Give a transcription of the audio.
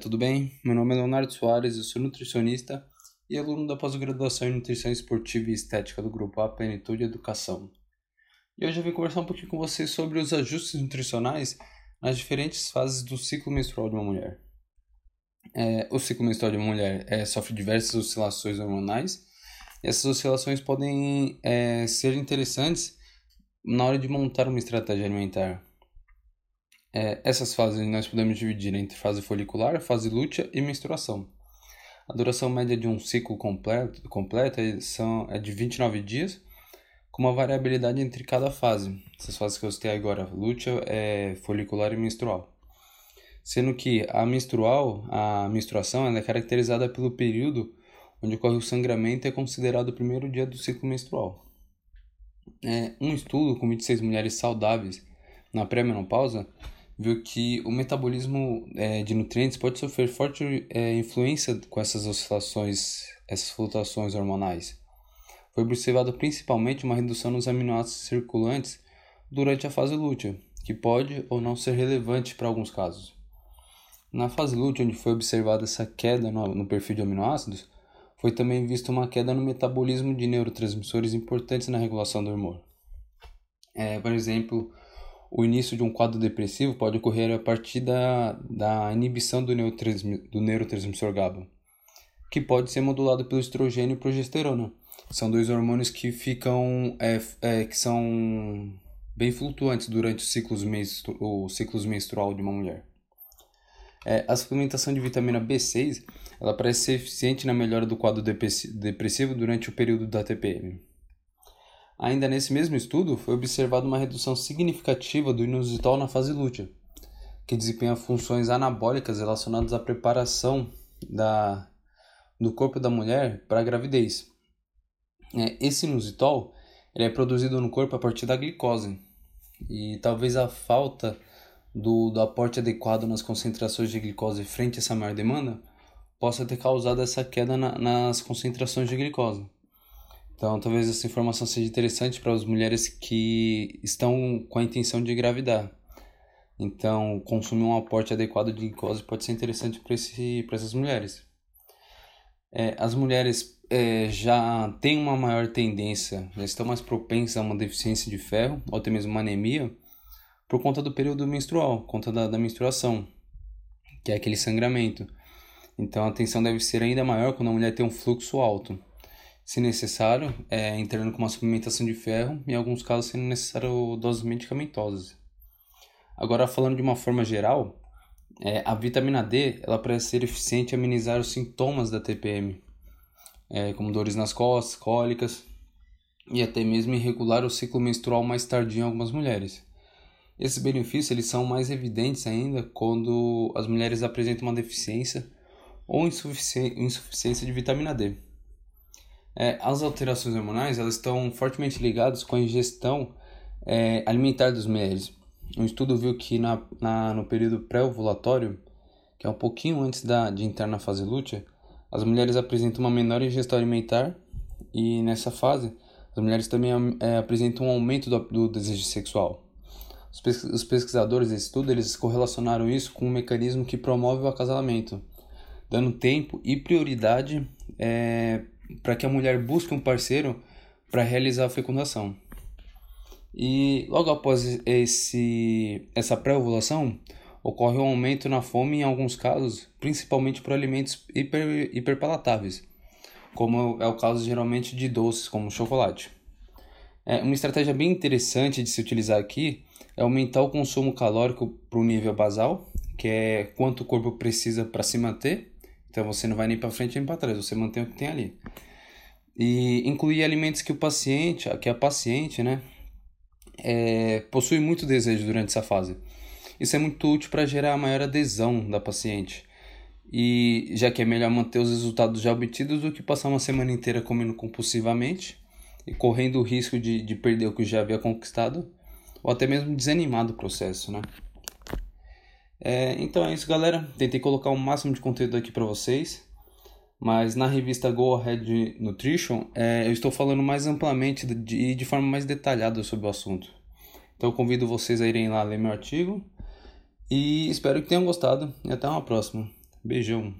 tudo bem? Meu nome é Leonardo Soares, eu sou nutricionista e aluno da pós-graduação em Nutrição Esportiva e Estética do Grupo A Plenitude Educação. E hoje eu vim conversar um pouquinho com vocês sobre os ajustes nutricionais nas diferentes fases do ciclo menstrual de uma mulher. É, o ciclo menstrual de uma mulher é, sofre diversas oscilações hormonais e essas oscilações podem é, ser interessantes na hora de montar uma estratégia alimentar. É, essas fases nós podemos dividir entre fase folicular, fase lútea e menstruação. A duração média de um ciclo completo, completo é, são, é de 29 dias, com uma variabilidade entre cada fase. Essas fases que eu citei agora, lútea, é, folicular e menstrual. Sendo que a menstrual, a menstruação, ela é caracterizada pelo período onde ocorre o sangramento e é considerado o primeiro dia do ciclo menstrual. É, um estudo com 26 mulheres saudáveis na pré-menopausa viu que o metabolismo é, de nutrientes pode sofrer forte é, influência com essas oscilações, essas flutuações hormonais. Foi observado principalmente uma redução nos aminoácidos circulantes durante a fase lútea, que pode ou não ser relevante para alguns casos. Na fase lútea, onde foi observada essa queda no, no perfil de aminoácidos, foi também vista uma queda no metabolismo de neurotransmissores importantes na regulação do humor. É, por exemplo, o início de um quadro depressivo pode ocorrer a partir da, da inibição do, do neurotransmissor GABA, que pode ser modulado pelo estrogênio e progesterona. São dois hormônios que ficam é, é, que são bem flutuantes durante os ciclos, menstru o ciclos menstrual de uma mulher. É, a suplementação de vitamina B6 ela parece ser eficiente na melhora do quadro depressivo durante o período da TPM. Ainda nesse mesmo estudo, foi observada uma redução significativa do inositol na fase lútea, que desempenha funções anabólicas relacionadas à preparação da, do corpo da mulher para a gravidez. É, esse inositol ele é produzido no corpo a partir da glicose, e talvez a falta do, do aporte adequado nas concentrações de glicose frente a essa maior demanda possa ter causado essa queda na, nas concentrações de glicose. Então, talvez essa informação seja interessante para as mulheres que estão com a intenção de engravidar. Então, consumir um aporte adequado de glicose pode ser interessante para essas mulheres. É, as mulheres é, já têm uma maior tendência, já estão mais propensas a uma deficiência de ferro, ou até mesmo uma anemia, por conta do período menstrual, conta da, da menstruação, que é aquele sangramento. Então, a atenção deve ser ainda maior quando a mulher tem um fluxo alto se necessário, é, entrando com uma suplementação de ferro, em alguns casos sendo necessário doses medicamentosas. Agora, falando de uma forma geral, é, a vitamina D ela parece ser eficiente em amenizar os sintomas da TPM, é, como dores nas costas, cólicas e até mesmo em regular o ciclo menstrual mais tardio em algumas mulheres. Esses benefícios eles são mais evidentes ainda quando as mulheres apresentam uma deficiência ou insuficiência de vitamina D. É, as alterações hormonais elas estão fortemente ligadas com a ingestão é, alimentar dos mulheres. Um estudo viu que na, na, no período pré-ovulatório, que é um pouquinho antes da, de entrar na fase lútea, as mulheres apresentam uma menor ingestão alimentar e nessa fase as mulheres também é, apresentam um aumento do, do desejo sexual. Os, os pesquisadores desse estudo eles correlacionaram isso com um mecanismo que promove o acasalamento, dando tempo e prioridade é, para que a mulher busque um parceiro para realizar a fecundação. E logo após esse, essa pré-ovulação, ocorre um aumento na fome em alguns casos, principalmente por alimentos hiper, hiperpalatáveis, como é o caso geralmente de doces, como chocolate. É, uma estratégia bem interessante de se utilizar aqui é aumentar o consumo calórico para o nível basal, que é quanto o corpo precisa para se manter, então você não vai nem para frente nem para trás, você mantém o que tem ali. E incluir alimentos que o paciente, que a paciente, né, é, possui muito desejo durante essa fase. Isso é muito útil para gerar maior adesão da paciente. E já que é melhor manter os resultados já obtidos do que passar uma semana inteira comendo compulsivamente e correndo o risco de, de perder o que já havia conquistado ou até mesmo desanimar do processo, né? É, então é isso, galera. Tentei colocar o máximo de conteúdo aqui para vocês, mas na revista Go Ahead Nutrition é, eu estou falando mais amplamente e de, de forma mais detalhada sobre o assunto. Então eu convido vocês a irem lá ler meu artigo e espero que tenham gostado e até uma próxima. Beijão!